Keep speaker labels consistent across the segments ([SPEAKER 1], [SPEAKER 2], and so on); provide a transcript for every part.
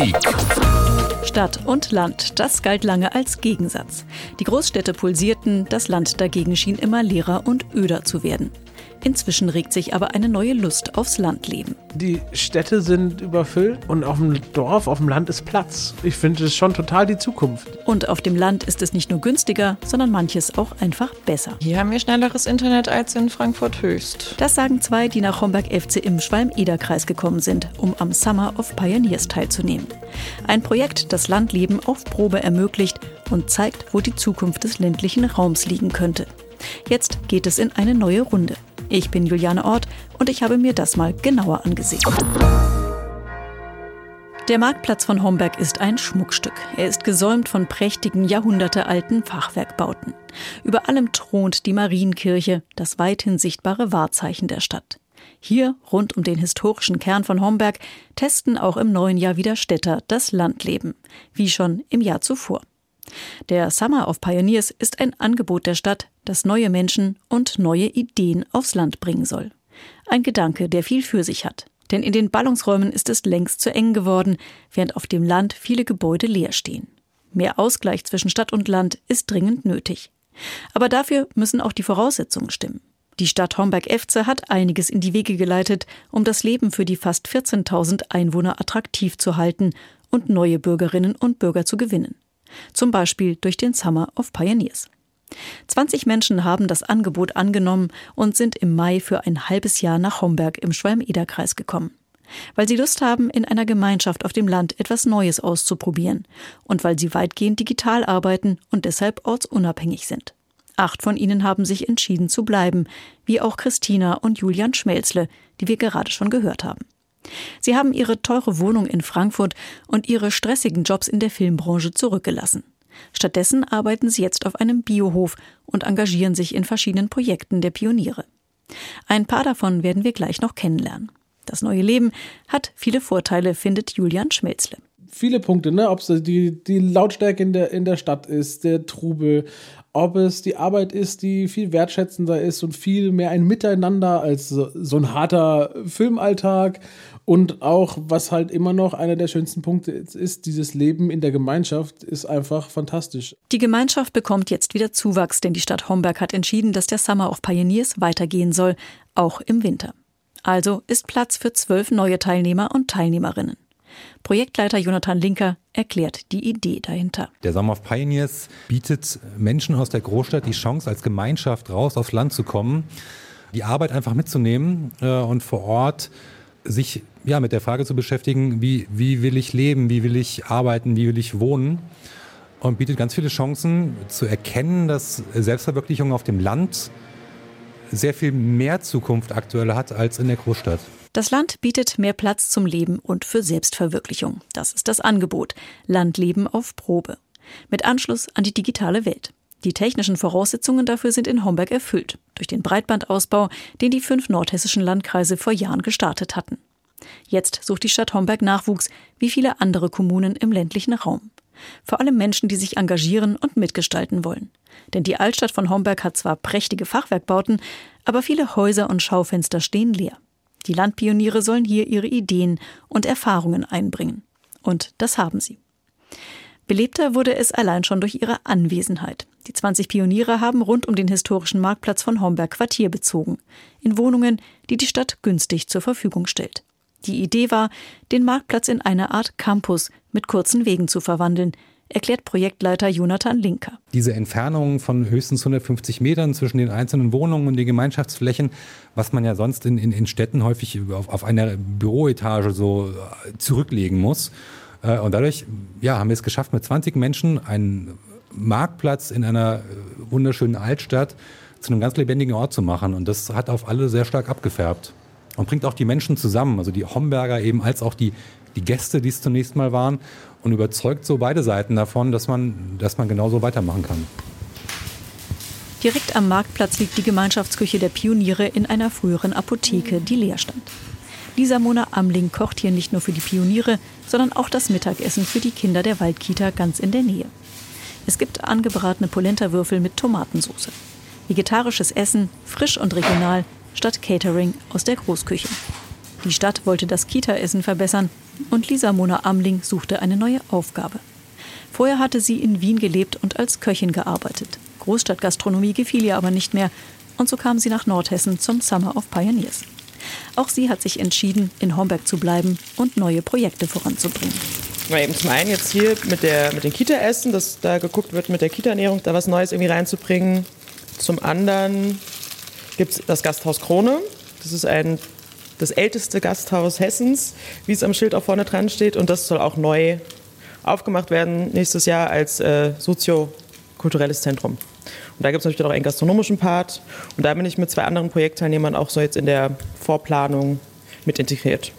[SPEAKER 1] Politik.
[SPEAKER 2] Stadt und Land, das galt lange als Gegensatz. Die Großstädte pulsierten, das Land dagegen schien immer leerer und öder zu werden. Inzwischen regt sich aber eine neue Lust aufs Landleben.
[SPEAKER 3] Die Städte sind überfüllt und auf dem Dorf, auf dem Land ist Platz. Ich finde es schon total die Zukunft.
[SPEAKER 2] Und auf dem Land ist es nicht nur günstiger, sondern manches auch einfach besser.
[SPEAKER 4] Hier haben wir schnelleres Internet als in Frankfurt Höchst.
[SPEAKER 2] Das sagen zwei, die nach Homberg FC im Schwalm-Eder-Kreis gekommen sind, um am Summer of Pioneers teilzunehmen. Ein Projekt, das Landleben auf Probe ermöglicht und zeigt, wo die Zukunft des ländlichen Raums liegen könnte. Jetzt geht es in eine neue Runde. Ich bin Juliane Ort und ich habe mir das mal genauer angesehen. Der Marktplatz von Homberg ist ein Schmuckstück. Er ist gesäumt von prächtigen, jahrhundertealten Fachwerkbauten. Über allem thront die Marienkirche, das weithin sichtbare Wahrzeichen der Stadt. Hier, rund um den historischen Kern von Homberg, testen auch im neuen Jahr wieder Städter das Landleben, wie schon im Jahr zuvor. Der Summer of Pioneers ist ein Angebot der Stadt, das neue Menschen und neue Ideen aufs Land bringen soll. Ein Gedanke, der viel für sich hat. Denn in den Ballungsräumen ist es längst zu eng geworden, während auf dem Land viele Gebäude leer stehen. Mehr Ausgleich zwischen Stadt und Land ist dringend nötig. Aber dafür müssen auch die Voraussetzungen stimmen. Die Stadt Homberg-Efze hat einiges in die Wege geleitet, um das Leben für die fast 14.000 Einwohner attraktiv zu halten und neue Bürgerinnen und Bürger zu gewinnen zum Beispiel durch den Summer of Pioneers. 20 Menschen haben das Angebot angenommen und sind im Mai für ein halbes Jahr nach Homberg im Schwalm-Eder-Kreis gekommen. Weil sie Lust haben, in einer Gemeinschaft auf dem Land etwas Neues auszuprobieren und weil sie weitgehend digital arbeiten und deshalb ortsunabhängig sind. Acht von ihnen haben sich entschieden zu bleiben, wie auch Christina und Julian Schmelzle, die wir gerade schon gehört haben. Sie haben ihre teure Wohnung in Frankfurt und ihre stressigen Jobs in der Filmbranche zurückgelassen. Stattdessen arbeiten sie jetzt auf einem Biohof und engagieren sich in verschiedenen Projekten der Pioniere. Ein paar davon werden wir gleich noch kennenlernen. Das neue Leben hat viele Vorteile, findet Julian Schmelzle.
[SPEAKER 3] Viele Punkte, ne? ob es die, die Lautstärke in der, in der Stadt ist, der Trubel, ob es die Arbeit ist, die viel wertschätzender ist und viel mehr ein Miteinander als so, ein harter Filmalltag und auch, was halt immer noch einer der schönsten Punkte ist, dieses Leben in der Gemeinschaft ist einfach fantastisch.
[SPEAKER 2] Die Gemeinschaft bekommt jetzt wieder Zuwachs, denn die Stadt Homberg hat entschieden, dass der Summer of Pioneers weitergehen soll, auch im Winter. Also ist Platz für zwölf neue Teilnehmer und Teilnehmerinnen. Projektleiter Jonathan Linker erklärt die Idee dahinter.
[SPEAKER 5] Der Summer of Pioneers bietet Menschen aus der Großstadt die Chance, als Gemeinschaft raus aufs Land zu kommen, die Arbeit einfach mitzunehmen äh, und vor Ort sich ja, mit der Frage zu beschäftigen, wie, wie will ich leben, wie will ich arbeiten, wie will ich wohnen. Und bietet ganz viele Chancen zu erkennen, dass Selbstverwirklichung auf dem Land sehr viel mehr Zukunft aktuell hat als in der Großstadt.
[SPEAKER 2] Das Land bietet mehr Platz zum Leben und für Selbstverwirklichung. Das ist das Angebot. Landleben auf Probe. Mit Anschluss an die digitale Welt. Die technischen Voraussetzungen dafür sind in Homberg erfüllt, durch den Breitbandausbau, den die fünf nordhessischen Landkreise vor Jahren gestartet hatten. Jetzt sucht die Stadt Homberg Nachwuchs, wie viele andere Kommunen im ländlichen Raum. Vor allem Menschen, die sich engagieren und mitgestalten wollen. Denn die Altstadt von Homberg hat zwar prächtige Fachwerkbauten, aber viele Häuser und Schaufenster stehen leer. Die Landpioniere sollen hier ihre Ideen und Erfahrungen einbringen. Und das haben sie. Belebter wurde es allein schon durch ihre Anwesenheit. Die 20 Pioniere haben rund um den historischen Marktplatz von Homberg Quartier bezogen, in Wohnungen, die die Stadt günstig zur Verfügung stellt. Die Idee war, den Marktplatz in eine Art Campus mit kurzen Wegen zu verwandeln, erklärt Projektleiter Jonathan Linker.
[SPEAKER 5] Diese Entfernung von höchstens 150 Metern zwischen den einzelnen Wohnungen und den Gemeinschaftsflächen, was man ja sonst in, in, in Städten häufig auf, auf einer Büroetage so äh, zurücklegen muss. Äh, und dadurch ja, haben wir es geschafft, mit 20 Menschen einen Marktplatz in einer äh, wunderschönen Altstadt zu einem ganz lebendigen Ort zu machen. Und das hat auf alle sehr stark abgefärbt und bringt auch die Menschen zusammen, also die Homberger eben als auch die, die Gäste, die es zunächst mal waren und überzeugt so beide Seiten davon, dass man, dass man genauso weitermachen kann.
[SPEAKER 2] Direkt am Marktplatz liegt die Gemeinschaftsküche der Pioniere in einer früheren Apotheke, die leer stand. Lisa Mona Amling kocht hier nicht nur für die Pioniere, sondern auch das Mittagessen für die Kinder der Waldkita ganz in der Nähe. Es gibt angebratene Polentawürfel mit Tomatensauce. Vegetarisches Essen, frisch und regional, statt Catering aus der Großküche. Die Stadt wollte das Kita-Essen verbessern und Lisa Mona Amling suchte eine neue Aufgabe. Vorher hatte sie in Wien gelebt und als Köchin gearbeitet. Großstadtgastronomie gefiel ihr aber nicht mehr und so kam sie nach Nordhessen zum Summer of Pioneers. Auch sie hat sich entschieden, in Homberg zu bleiben und neue Projekte voranzubringen.
[SPEAKER 4] Weil eben zum einen jetzt hier mit, der, mit den Kita-Essen, dass da geguckt wird, mit der Kita-Ernährung da was Neues irgendwie reinzubringen. Zum anderen gibt es das Gasthaus Krone. Das ist ein, das älteste Gasthaus Hessens, wie es am Schild auch vorne dran steht. Und das soll auch neu aufgemacht werden nächstes Jahr als äh, soziokulturelles Zentrum. Und da gibt es natürlich auch einen gastronomischen Part. Und da bin ich mit zwei anderen Projektteilnehmern auch so jetzt in der Vorplanung mit integriert.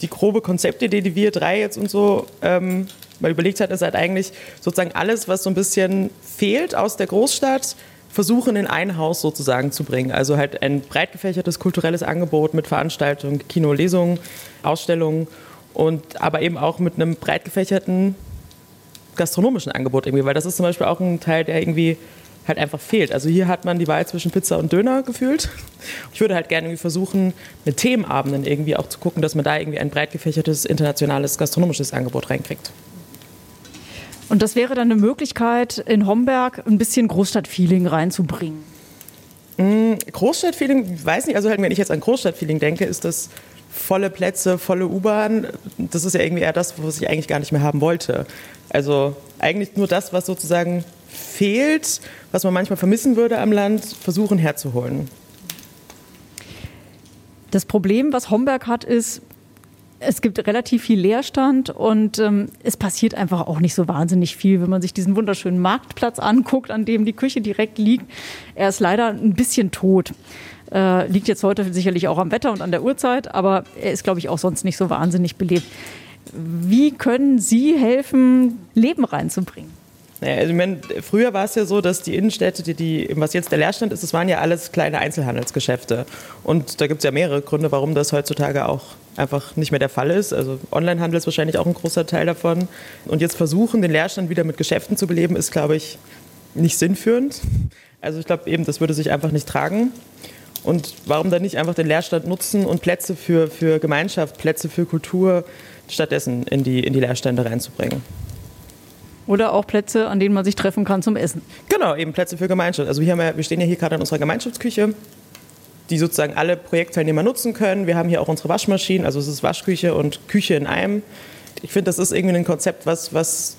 [SPEAKER 4] Die grobe Konzeptidee, die wir drei jetzt und so ähm, mal überlegt hat, ist halt eigentlich sozusagen alles, was so ein bisschen fehlt aus der Großstadt, versuchen in ein Haus sozusagen zu bringen. Also halt ein breit gefächertes kulturelles Angebot mit Veranstaltungen, Kino, Lesungen, Ausstellungen und aber eben auch mit einem breit gefächerten gastronomischen Angebot irgendwie, weil das ist zum Beispiel auch ein Teil, der irgendwie halt einfach fehlt. Also hier hat man die Wahl zwischen Pizza und Döner gefühlt. Ich würde halt gerne irgendwie versuchen, mit Themenabenden irgendwie auch zu gucken, dass man da irgendwie ein breit gefächertes internationales gastronomisches Angebot reinkriegt.
[SPEAKER 2] Und das wäre dann eine Möglichkeit, in Homberg ein bisschen Großstadtfeeling reinzubringen.
[SPEAKER 4] Mm, Großstadtfeeling, weiß nicht, also halt, wenn ich jetzt an Großstadtfeeling denke, ist das volle Plätze, volle U-Bahn. Das ist ja irgendwie eher das, was ich eigentlich gar nicht mehr haben wollte. Also eigentlich nur das, was sozusagen fehlt, was man manchmal vermissen würde am Land, versuchen herzuholen.
[SPEAKER 2] Das Problem, was Homberg hat, ist, es gibt relativ viel Leerstand und ähm, es passiert einfach auch nicht so wahnsinnig viel, wenn man sich diesen wunderschönen Marktplatz anguckt, an dem die Küche direkt liegt. Er ist leider ein bisschen tot. Äh, liegt jetzt heute sicherlich auch am Wetter und an der Uhrzeit, aber er ist, glaube ich, auch sonst nicht so wahnsinnig belebt. Wie können Sie helfen, Leben reinzubringen?
[SPEAKER 4] Naja, also ich meine, früher war es ja so, dass die Innenstädte, die, die, was jetzt der Leerstand ist, das waren ja alles kleine Einzelhandelsgeschäfte. Und da gibt es ja mehrere Gründe, warum das heutzutage auch einfach nicht mehr der Fall ist. Also Onlinehandel ist wahrscheinlich auch ein großer Teil davon. Und jetzt versuchen, den Leerstand wieder mit Geschäften zu beleben, ist, glaube ich, nicht sinnführend. Also ich glaube eben, das würde sich einfach nicht tragen. Und warum dann nicht einfach den Leerstand nutzen und Plätze für, für Gemeinschaft, Plätze für Kultur stattdessen in die, in die Leerstände reinzubringen?
[SPEAKER 2] Oder auch Plätze, an denen man sich treffen kann zum Essen.
[SPEAKER 4] Genau, eben Plätze für Gemeinschaft. Also wir, haben ja, wir stehen ja hier gerade in unserer Gemeinschaftsküche, die sozusagen alle Projektteilnehmer nutzen können. Wir haben hier auch unsere Waschmaschinen, also es ist Waschküche und Küche in einem. Ich finde, das ist irgendwie ein Konzept, was, was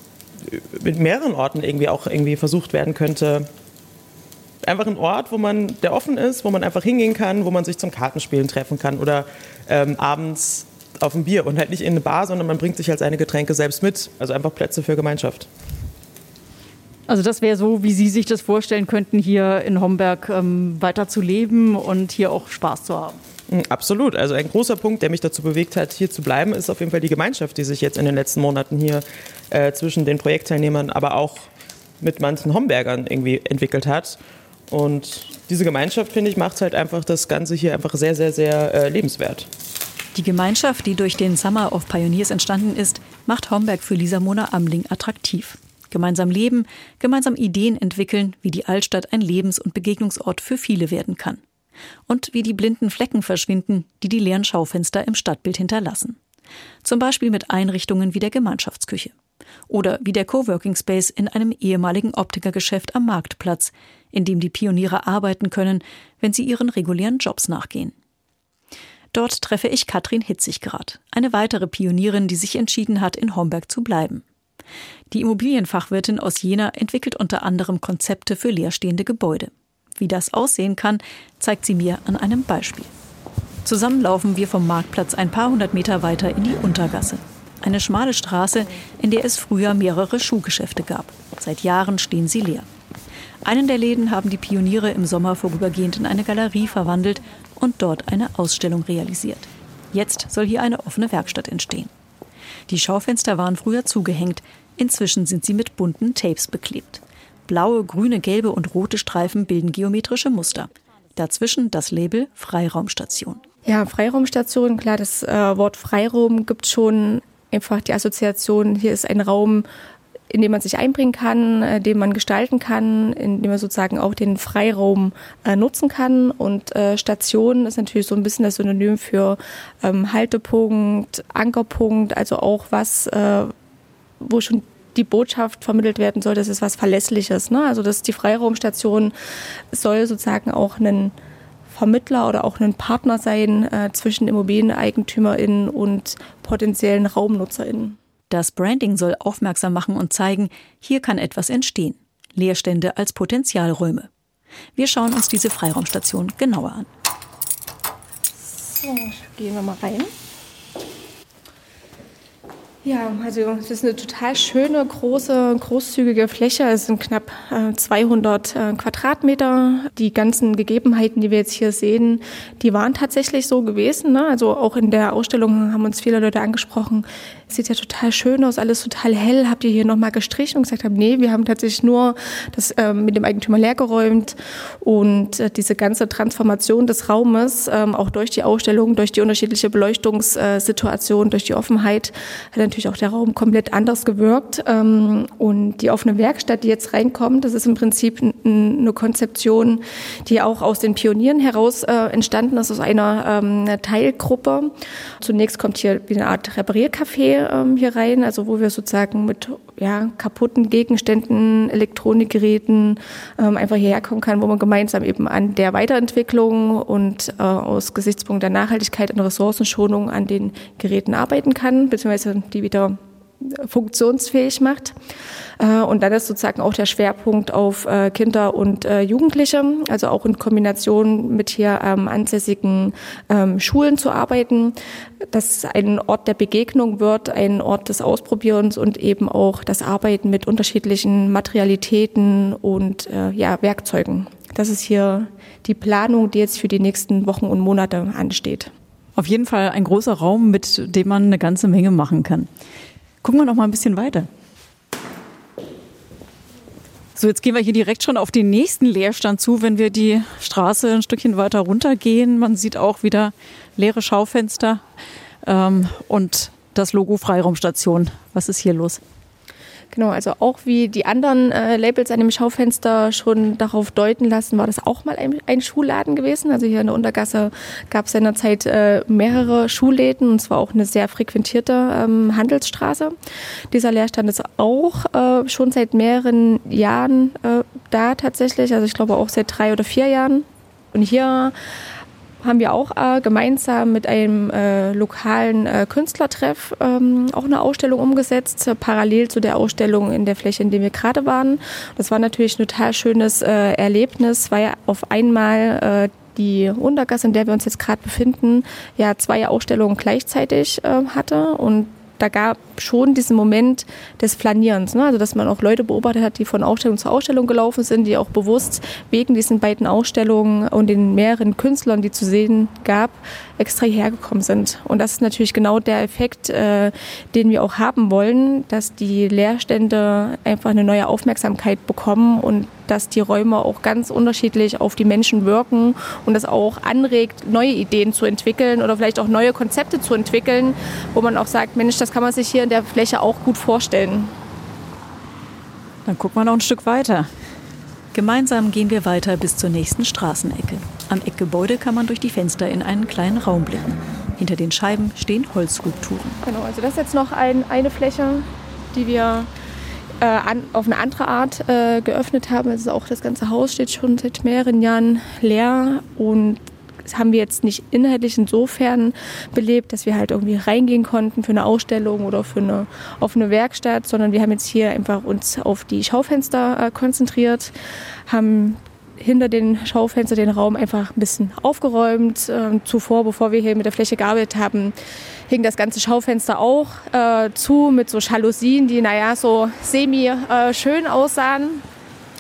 [SPEAKER 4] mit mehreren Orten irgendwie auch irgendwie versucht werden könnte. Einfach ein Ort, wo man, der offen ist, wo man einfach hingehen kann, wo man sich zum Kartenspielen treffen kann oder ähm, abends auf ein Bier und halt nicht in eine Bar, sondern man bringt sich halt seine Getränke selbst mit. Also einfach Plätze für Gemeinschaft.
[SPEAKER 2] Also das wäre so, wie Sie sich das vorstellen könnten, hier in Homberg ähm, weiter zu leben und hier auch Spaß zu haben.
[SPEAKER 4] Mm, absolut. Also ein großer Punkt, der mich dazu bewegt hat, hier zu bleiben, ist auf jeden Fall die Gemeinschaft, die sich jetzt in den letzten Monaten hier äh, zwischen den Projektteilnehmern, aber auch mit manchen Hombergern irgendwie entwickelt hat. Und diese Gemeinschaft, finde ich, macht halt einfach das Ganze hier einfach sehr, sehr, sehr äh, lebenswert.
[SPEAKER 2] Die Gemeinschaft, die durch den Summer of Pioneers entstanden ist, macht Homberg für Lisa Mona Amling attraktiv. Gemeinsam leben, gemeinsam Ideen entwickeln, wie die Altstadt ein Lebens- und Begegnungsort für viele werden kann. Und wie die blinden Flecken verschwinden, die die leeren Schaufenster im Stadtbild hinterlassen. Zum Beispiel mit Einrichtungen wie der Gemeinschaftsküche. Oder wie der Coworking Space in einem ehemaligen Optikergeschäft am Marktplatz, in dem die Pioniere arbeiten können, wenn sie ihren regulären Jobs nachgehen. Dort treffe ich Katrin Hitziggrad, eine weitere Pionierin, die sich entschieden hat, in Homberg zu bleiben. Die Immobilienfachwirtin aus Jena entwickelt unter anderem Konzepte für leerstehende Gebäude. Wie das aussehen kann, zeigt sie mir an einem Beispiel. Zusammen laufen wir vom Marktplatz ein paar hundert Meter weiter in die Untergasse. Eine schmale Straße, in der es früher mehrere Schuhgeschäfte gab. Seit Jahren stehen sie leer. Einen der Läden haben die Pioniere im Sommer vorübergehend in eine Galerie verwandelt und dort eine Ausstellung realisiert. Jetzt soll hier eine offene Werkstatt entstehen. Die Schaufenster waren früher zugehängt, inzwischen sind sie mit bunten Tapes beklebt. Blaue, grüne, gelbe und rote Streifen bilden geometrische Muster. Dazwischen das Label Freiraumstation.
[SPEAKER 1] Ja, Freiraumstation, klar, das äh, Wort Freiraum gibt schon einfach die Assoziation, hier ist ein Raum, in dem man sich einbringen kann, äh, den man gestalten kann, in dem man sozusagen auch den Freiraum äh, nutzen kann. Und äh, Station ist natürlich so ein bisschen das Synonym für ähm, Haltepunkt, Ankerpunkt, also auch was, äh, wo schon die Botschaft vermittelt werden soll, das ist was Verlässliches. Ne? Also dass die Freiraumstation soll sozusagen auch einen Vermittler oder auch ein Partner sein äh, zwischen ImmobilieneigentümerInnen und potenziellen RaumnutzerInnen.
[SPEAKER 2] Das Branding soll aufmerksam machen und zeigen, hier kann etwas entstehen. Leerstände als Potenzialräume. Wir schauen uns diese Freiraumstation genauer an.
[SPEAKER 1] So, gehen wir mal rein. Ja, also es ist eine total schöne, große, großzügige Fläche. Es sind knapp äh, 200 äh, Quadratmeter. Die ganzen Gegebenheiten, die wir jetzt hier sehen, die waren tatsächlich so gewesen. Ne? Also auch in der Ausstellung haben uns viele Leute angesprochen, sieht ja total schön aus, alles total hell. Habt ihr hier nochmal gestrichen und gesagt haben, nee, wir haben tatsächlich nur das äh, mit dem Eigentümer leergeräumt und äh, diese ganze Transformation des Raumes, ähm, auch durch die Ausstellung, durch die unterschiedliche Beleuchtungssituation, durch die Offenheit, hat natürlich auch der Raum komplett anders gewirkt. Ähm, und die offene Werkstatt, die jetzt reinkommt, das ist im Prinzip eine Konzeption, die auch aus den Pionieren heraus äh, entstanden ist, aus einer ähm, Teilgruppe. Zunächst kommt hier wie eine Art Repariercafé ähm, hier rein, also wo wir sozusagen mit ja, kaputten Gegenständen, Elektronikgeräten ähm, einfach hierher kommen kann, wo man gemeinsam eben an der Weiterentwicklung und äh, aus Gesichtspunkt der Nachhaltigkeit und Ressourcenschonung an den Geräten arbeiten kann, beziehungsweise die wieder funktionsfähig macht. Äh, und dann ist sozusagen auch der Schwerpunkt auf äh, Kinder und äh, Jugendliche, also auch in Kombination mit hier ähm, ansässigen ähm, Schulen zu arbeiten, dass ein Ort der Begegnung wird, ein Ort des Ausprobierens und eben auch das Arbeiten mit unterschiedlichen Materialitäten und ja, Werkzeugen. Das ist hier die Planung, die jetzt für die nächsten Wochen und Monate ansteht.
[SPEAKER 2] Auf jeden Fall ein großer Raum, mit dem man eine ganze Menge machen kann. Gucken wir noch mal ein bisschen weiter. So, jetzt gehen wir hier direkt schon auf den nächsten Leerstand zu, wenn wir die Straße ein Stückchen weiter runtergehen. Man sieht auch wieder leere Schaufenster ähm, und das Logo Freiraumstation. Was ist hier los?
[SPEAKER 1] Genau, also auch wie die anderen äh, Labels an dem Schaufenster schon darauf deuten lassen, war das auch mal ein, ein Schuhladen gewesen. Also hier in der Untergasse gab es seinerzeit äh, mehrere Schulläden und zwar auch eine sehr frequentierte ähm, Handelsstraße. Dieser Leerstand ist auch äh, schon seit mehreren Jahren äh, da tatsächlich, also ich glaube auch seit drei oder vier Jahren. Und hier haben wir auch äh, gemeinsam mit einem äh, lokalen äh, Künstlertreff ähm, auch eine Ausstellung umgesetzt, äh, parallel zu der Ausstellung in der Fläche, in der wir gerade waren. Das war natürlich ein total schönes äh, Erlebnis, weil auf einmal äh, die Untergasse, in der wir uns jetzt gerade befinden, ja zwei Ausstellungen gleichzeitig hatte und da gab schon diesen Moment des Flanierens, ne? also dass man auch Leute beobachtet hat, die von Ausstellung zu Ausstellung gelaufen sind, die auch bewusst wegen diesen beiden Ausstellungen und den mehreren Künstlern, die zu sehen gab, extra hierher gekommen sind. Und das ist natürlich genau der Effekt, äh, den wir auch haben wollen, dass die Leerstände einfach eine neue Aufmerksamkeit bekommen und dass die Räume auch ganz unterschiedlich auf die Menschen wirken und das auch anregt, neue Ideen zu entwickeln oder vielleicht auch neue Konzepte zu entwickeln, wo man auch sagt, Mensch, das kann man sich hier in der Fläche auch gut vorstellen.
[SPEAKER 2] Dann gucken wir noch ein Stück weiter. Gemeinsam gehen wir weiter bis zur nächsten Straßenecke. Am Eckgebäude kann man durch die Fenster in einen kleinen Raum blicken. Hinter den Scheiben stehen Holzskulpturen.
[SPEAKER 1] Genau, also das ist jetzt noch ein, eine Fläche, die wir äh, an, auf eine andere Art äh, geöffnet haben. Also auch das ganze Haus steht schon seit mehreren Jahren leer und das haben wir jetzt nicht inhaltlich insofern belebt, dass wir halt irgendwie reingehen konnten für eine Ausstellung oder für eine offene Werkstatt, sondern wir haben jetzt hier einfach uns auf die Schaufenster äh, konzentriert, haben hinter den Schaufenstern den Raum einfach ein bisschen aufgeräumt. Ähm, zuvor, bevor wir hier mit der Fläche gearbeitet haben, hing das ganze Schaufenster auch äh, zu mit so Jalousien, die naja so semi äh, schön aussahen.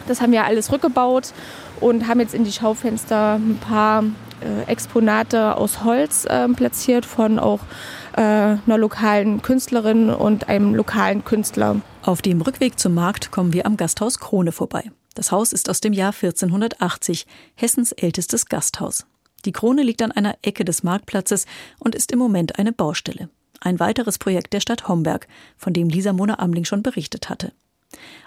[SPEAKER 1] Das haben wir alles rückgebaut und haben jetzt in die Schaufenster ein paar äh, Exponate aus Holz äh, platziert von auch äh, einer lokalen Künstlerin und einem lokalen Künstler.
[SPEAKER 2] Auf dem Rückweg zum Markt kommen wir am Gasthaus Krone vorbei. Das Haus ist aus dem Jahr 1480, Hessens ältestes Gasthaus. Die Krone liegt an einer Ecke des Marktplatzes und ist im Moment eine Baustelle. Ein weiteres Projekt der Stadt Homberg, von dem Lisa Mona Amling schon berichtet hatte.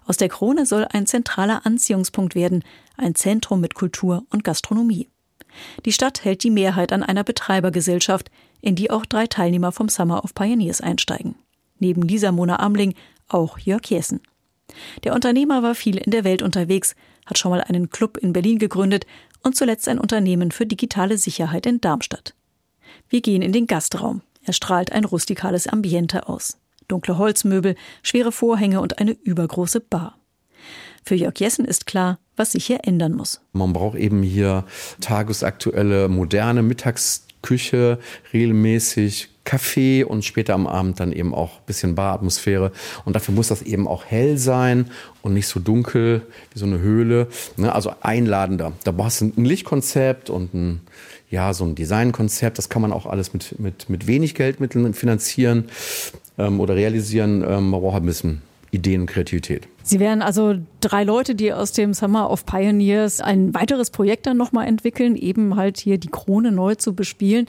[SPEAKER 2] Aus der Krone soll ein zentraler Anziehungspunkt werden, ein Zentrum mit Kultur und Gastronomie. Die Stadt hält die Mehrheit an einer Betreibergesellschaft, in die auch drei Teilnehmer vom Summer of Pioneers einsteigen. Neben Lisa Mona Amling auch Jörg Jessen. Der Unternehmer war viel in der Welt unterwegs, hat schon mal einen Club in Berlin gegründet und zuletzt ein Unternehmen für digitale Sicherheit in Darmstadt. Wir gehen in den Gastraum. Er strahlt ein rustikales Ambiente aus. Dunkle Holzmöbel, schwere Vorhänge und eine übergroße Bar. Für Jörg Jessen ist klar, was sich hier ändern muss.
[SPEAKER 6] Man braucht eben hier tagesaktuelle, moderne Mittagsküche, regelmäßig Kaffee und später am Abend dann eben auch ein bisschen Baratmosphäre. Und dafür muss das eben auch hell sein und nicht so dunkel wie so eine Höhle. Ne? Also einladender. Da brauchst du ein Lichtkonzept und ein, ja, so ein Designkonzept. Das kann man auch alles mit, mit, mit wenig Geldmitteln finanzieren ähm, oder realisieren. Ähm, man braucht ein bisschen Ideen und Kreativität.
[SPEAKER 2] Sie wären also drei Leute, die aus dem Summer of Pioneers ein weiteres Projekt dann nochmal entwickeln, eben halt hier die Krone neu zu bespielen.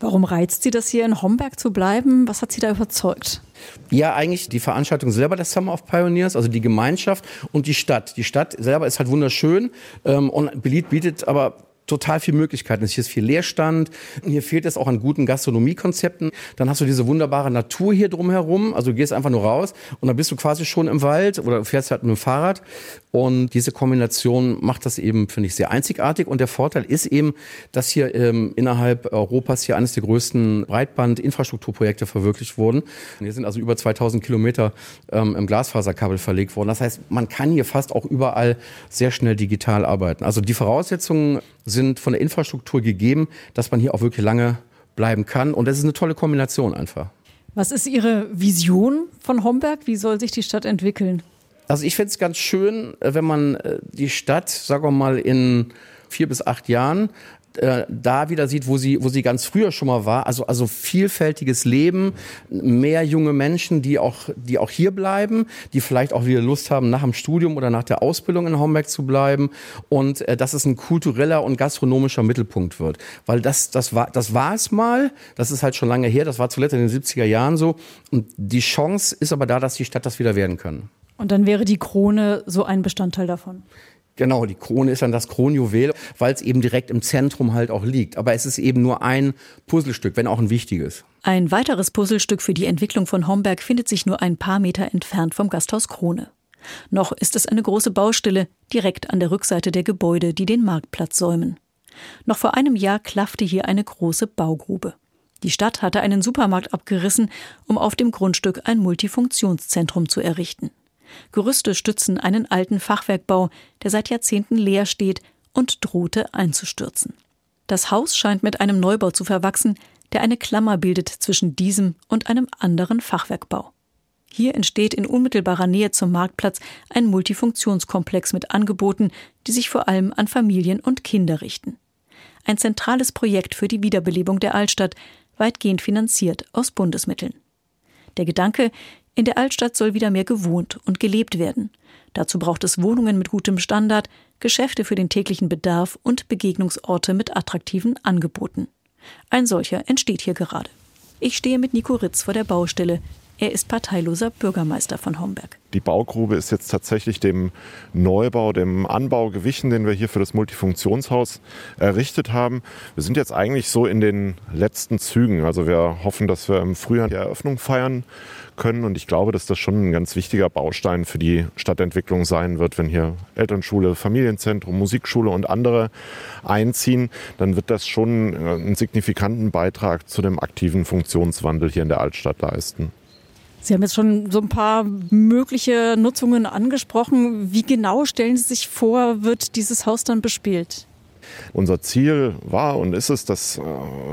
[SPEAKER 2] Warum reizt Sie das hier in Homberg zu bleiben? Was hat Sie da überzeugt?
[SPEAKER 6] Ja, eigentlich die Veranstaltung selber der Summer of Pioneers, also die Gemeinschaft und die Stadt. Die Stadt selber ist halt wunderschön ähm, und bietet aber total viele Möglichkeiten. Hier ist viel Leerstand. Hier fehlt es auch an guten Gastronomiekonzepten. Dann hast du diese wunderbare Natur hier drumherum. Also du gehst einfach nur raus und dann bist du quasi schon im Wald oder fährst halt mit dem Fahrrad. Und diese Kombination macht das eben, finde ich, sehr einzigartig. Und der Vorteil ist eben, dass hier ähm, innerhalb Europas hier eines der größten Breitband-Infrastrukturprojekte verwirklicht wurden. Hier sind also über 2000 Kilometer ähm, im Glasfaserkabel verlegt worden. Das heißt, man kann hier fast auch überall sehr schnell digital arbeiten. Also die Voraussetzungen sind von der Infrastruktur gegeben, dass man hier auch wirklich lange bleiben kann. Und das ist eine tolle Kombination einfach.
[SPEAKER 2] Was ist Ihre Vision von Homberg? Wie soll sich die Stadt entwickeln?
[SPEAKER 6] Also ich finde es ganz schön, äh, wenn man äh, die Stadt, sagen wir mal, in vier bis acht Jahren äh, da wieder sieht, wo sie, wo sie ganz früher schon mal war. Also, also vielfältiges Leben, mehr junge Menschen, die auch, die auch hier bleiben, die vielleicht auch wieder Lust haben, nach dem Studium oder nach der Ausbildung in Homberg zu bleiben und äh, dass es ein kultureller und gastronomischer Mittelpunkt wird. Weil das, das war, das war es mal. Das ist halt schon lange her. Das war zuletzt in den 70er Jahren so. Und die Chance ist aber da, dass die Stadt das wieder werden kann.
[SPEAKER 2] Und dann wäre die Krone so ein Bestandteil davon.
[SPEAKER 6] Genau, die Krone ist dann das Kronjuwel, weil es eben direkt im Zentrum halt auch liegt. Aber es ist eben nur ein Puzzlestück, wenn auch ein wichtiges.
[SPEAKER 2] Ein weiteres Puzzlestück für die Entwicklung von Homberg findet sich nur ein paar Meter entfernt vom Gasthaus Krone. Noch ist es eine große Baustelle direkt an der Rückseite der Gebäude, die den Marktplatz säumen. Noch vor einem Jahr klaffte hier eine große Baugrube. Die Stadt hatte einen Supermarkt abgerissen, um auf dem Grundstück ein Multifunktionszentrum zu errichten. Gerüste stützen einen alten Fachwerkbau, der seit Jahrzehnten leer steht und drohte einzustürzen. Das Haus scheint mit einem Neubau zu verwachsen, der eine Klammer bildet zwischen diesem und einem anderen Fachwerkbau. Hier entsteht in unmittelbarer Nähe zum Marktplatz ein Multifunktionskomplex mit Angeboten, die sich vor allem an Familien und Kinder richten. Ein zentrales Projekt für die Wiederbelebung der Altstadt, weitgehend finanziert aus Bundesmitteln. Der Gedanke, in der Altstadt soll wieder mehr gewohnt und gelebt werden. Dazu braucht es Wohnungen mit gutem Standard, Geschäfte für den täglichen Bedarf und Begegnungsorte mit attraktiven Angeboten. Ein solcher entsteht hier gerade. Ich stehe mit Nico Ritz vor der Baustelle, er ist parteiloser Bürgermeister von Homberg.
[SPEAKER 7] Die Baugrube ist jetzt tatsächlich dem Neubau, dem Anbau gewichen, den wir hier für das Multifunktionshaus errichtet haben. Wir sind jetzt eigentlich so in den letzten Zügen. Also wir hoffen, dass wir im Frühjahr die Eröffnung feiern können. Und ich glaube, dass das schon ein ganz wichtiger Baustein für die Stadtentwicklung sein wird, wenn hier Elternschule, Familienzentrum, Musikschule und andere einziehen. Dann wird das schon äh, einen signifikanten Beitrag zu dem aktiven Funktionswandel hier in der Altstadt leisten.
[SPEAKER 2] Sie haben jetzt schon so ein paar mögliche Nutzungen angesprochen. Wie genau stellen Sie sich vor, wird dieses Haus dann bespielt?
[SPEAKER 7] Unser Ziel war und ist es, dass äh,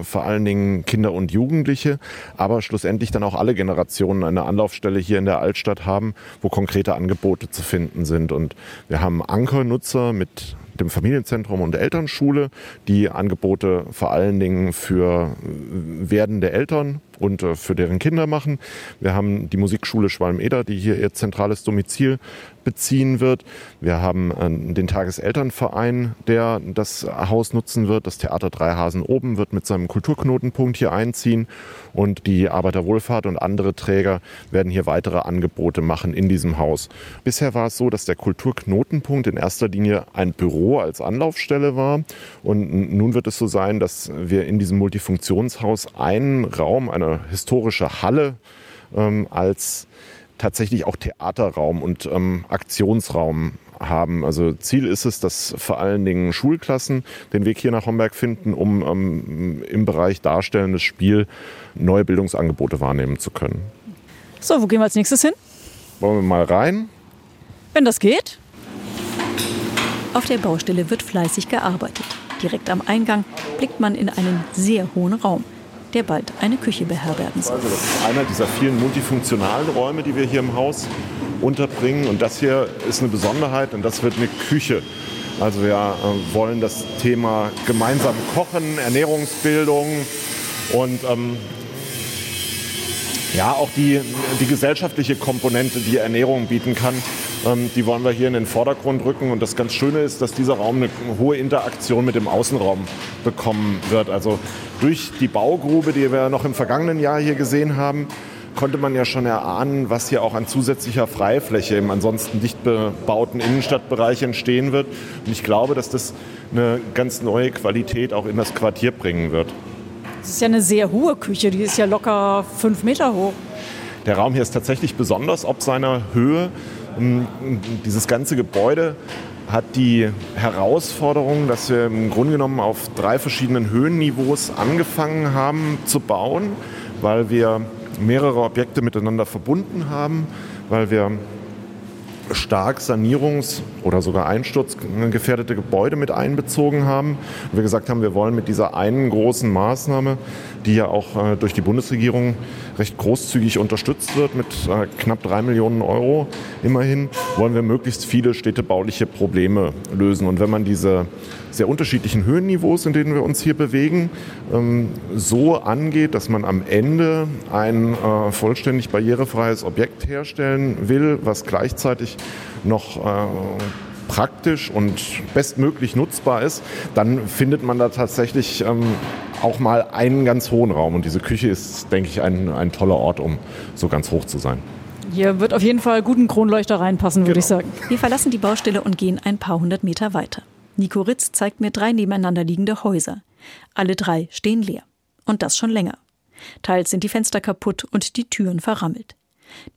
[SPEAKER 7] vor allen Dingen Kinder und Jugendliche, aber schlussendlich dann auch alle Generationen eine Anlaufstelle hier in der Altstadt haben, wo konkrete Angebote zu finden sind. Und wir haben Ankernutzer mit dem Familienzentrum und der Elternschule, die Angebote vor allen Dingen für werdende Eltern und äh, für deren Kinder machen. Wir haben die Musikschule Schwalm-Eder, die hier ihr zentrales Domizil beziehen wird. Wir haben äh, den Tageselternverein, der das Haus nutzen wird. Das Theater Dreihasen oben wird mit seinem Kulturknotenpunkt hier einziehen und die Arbeiterwohlfahrt und andere Träger werden hier weitere Angebote machen in diesem Haus. Bisher war es so, dass der Kulturknotenpunkt in erster Linie ein Büro als Anlaufstelle war und nun wird es so sein, dass wir in diesem Multifunktionshaus einen Raum, eine historische Halle ähm, als tatsächlich auch Theaterraum und ähm, Aktionsraum haben. Also Ziel ist es, dass vor allen Dingen Schulklassen den Weg hier nach Homberg finden, um ähm, im Bereich darstellendes Spiel neue Bildungsangebote wahrnehmen zu können.
[SPEAKER 8] So, wo gehen wir als nächstes hin?
[SPEAKER 7] Wollen wir mal rein?
[SPEAKER 8] Wenn das geht. Auf der Baustelle wird fleißig gearbeitet. Direkt am Eingang blickt man in einen sehr hohen Raum der bald eine Küche beherbergen soll.
[SPEAKER 7] Das ist einer dieser vielen multifunktionalen Räume, die wir hier im Haus unterbringen. Und das hier ist eine Besonderheit und das wird eine Küche. Also wir äh, wollen das Thema gemeinsam kochen, Ernährungsbildung und ähm, ja, auch die, die gesellschaftliche Komponente, die Ernährung bieten kann, die wollen wir hier in den Vordergrund rücken. Und das ganz Schöne ist, dass dieser Raum eine hohe Interaktion mit dem Außenraum bekommen wird. Also durch die Baugrube, die wir noch im vergangenen Jahr hier gesehen haben, konnte man ja schon erahnen, was hier auch an zusätzlicher Freifläche im ansonsten dicht bebauten Innenstadtbereich entstehen wird. Und ich glaube, dass das eine ganz neue Qualität auch in das Quartier bringen wird.
[SPEAKER 8] Das ist ja eine sehr hohe Küche, die ist ja locker fünf Meter hoch.
[SPEAKER 7] Der Raum hier ist tatsächlich besonders ob seiner Höhe. Ähm, dieses ganze Gebäude hat die Herausforderung, dass wir im Grunde genommen auf drei verschiedenen Höhenniveaus angefangen haben zu bauen, weil wir mehrere Objekte miteinander verbunden haben, weil wir stark sanierungs- oder sogar einsturzgefährdete Gebäude mit einbezogen haben. Und wir gesagt haben, wir wollen mit dieser einen großen Maßnahme, die ja auch äh, durch die Bundesregierung recht großzügig unterstützt wird mit äh, knapp drei Millionen Euro immerhin, wollen wir möglichst viele städtebauliche Probleme lösen. Und wenn man diese sehr unterschiedlichen Höhenniveaus, in denen wir uns hier bewegen, ähm, so angeht, dass man am Ende ein äh, vollständig barrierefreies Objekt herstellen will, was gleichzeitig noch praktisch und bestmöglich nutzbar ist, dann findet man da tatsächlich ähm, auch mal einen ganz hohen Raum. Und diese Küche ist, denke ich, ein, ein toller Ort, um so ganz hoch zu sein.
[SPEAKER 8] Hier wird auf jeden Fall guten Kronleuchter reinpassen, würde
[SPEAKER 7] genau.
[SPEAKER 8] ich sagen.
[SPEAKER 2] Wir verlassen die Baustelle und gehen ein paar hundert Meter weiter. Nico Ritz zeigt mir drei nebeneinander liegende Häuser. Alle drei stehen leer. Und das schon länger. Teils sind die Fenster kaputt und die Türen verrammelt.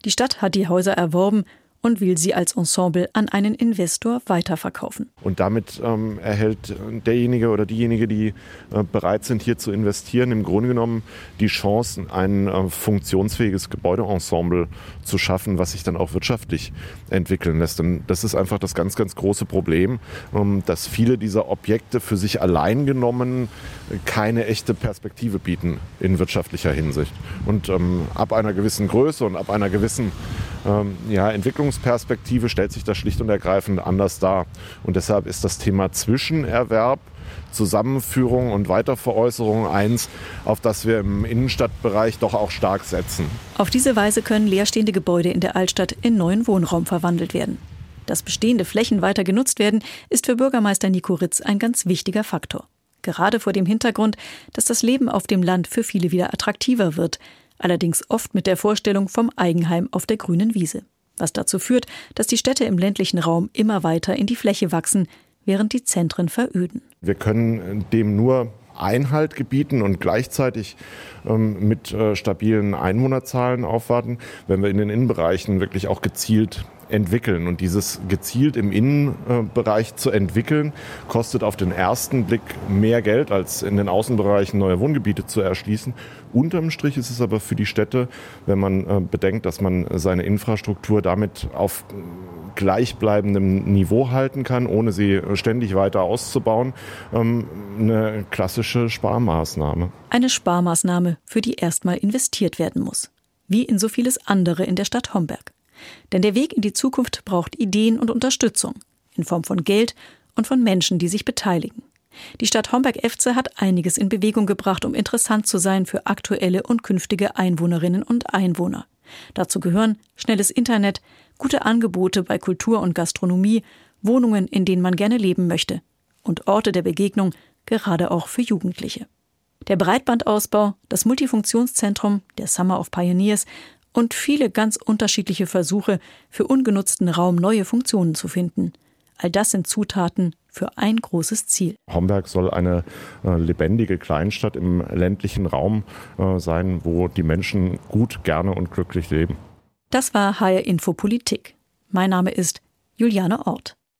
[SPEAKER 2] Die Stadt hat die Häuser erworben und will sie als Ensemble an einen Investor weiterverkaufen.
[SPEAKER 7] Und damit ähm, erhält derjenige oder diejenige, die äh, bereit sind, hier zu investieren, im Grunde genommen die Chance, ein äh, funktionsfähiges Gebäudeensemble zu schaffen, was sich dann auch wirtschaftlich entwickeln lässt. Und das ist einfach das ganz, ganz große Problem, ähm, dass viele dieser Objekte für sich allein genommen keine echte Perspektive bieten in wirtschaftlicher Hinsicht. Und ähm, ab einer gewissen Größe und ab einer gewissen ähm, ja, Entwicklungsperspektive stellt sich das schlicht und ergreifend anders dar. Und deshalb ist das Thema Zwischenerwerb Zusammenführung und Weiterveräußerung eins, auf das wir im Innenstadtbereich doch auch stark setzen.
[SPEAKER 2] Auf diese Weise können leerstehende Gebäude in der Altstadt in neuen Wohnraum verwandelt werden. Dass bestehende Flächen weiter genutzt werden, ist für Bürgermeister Nico Ritz ein ganz wichtiger Faktor. Gerade vor dem Hintergrund, dass das Leben auf dem Land für viele wieder attraktiver wird, allerdings oft mit der Vorstellung vom Eigenheim auf der grünen Wiese. Was dazu führt, dass die Städte im ländlichen Raum immer weiter in die Fläche wachsen, während die Zentren veröden.
[SPEAKER 7] Wir können dem nur Einhalt gebieten und gleichzeitig ähm, mit äh, stabilen Einwohnerzahlen aufwarten, wenn wir in den Innenbereichen wirklich auch gezielt entwickeln. Und dieses gezielt im Innenbereich zu entwickeln, kostet auf den ersten Blick mehr Geld, als in den Außenbereichen neue Wohngebiete zu erschließen. Unterm Strich ist es aber für die Städte, wenn man äh, bedenkt, dass man seine Infrastruktur damit auf gleichbleibendem Niveau halten kann, ohne sie ständig weiter auszubauen, ähm, eine klassische Sparmaßnahme.
[SPEAKER 2] Eine Sparmaßnahme, für die erstmal investiert werden muss. Wie in so vieles andere in der Stadt Homberg. Denn der Weg in die Zukunft braucht Ideen und Unterstützung in Form von Geld und von Menschen, die sich beteiligen. Die Stadt Homberg-Efze hat einiges in Bewegung gebracht, um interessant zu sein für aktuelle und künftige Einwohnerinnen und Einwohner. Dazu gehören schnelles Internet, gute Angebote bei Kultur und Gastronomie, Wohnungen, in denen man gerne leben möchte und Orte der Begegnung, gerade auch für Jugendliche. Der Breitbandausbau, das Multifunktionszentrum, der Summer of Pioneers und viele ganz unterschiedliche Versuche, für ungenutzten Raum neue Funktionen zu finden. All das sind Zutaten für ein großes Ziel.
[SPEAKER 7] Homberg soll eine äh, lebendige Kleinstadt im ländlichen Raum äh, sein, wo die Menschen gut, gerne und glücklich leben.
[SPEAKER 2] Das war HR Info Politik. Mein Name ist Juliane Ort.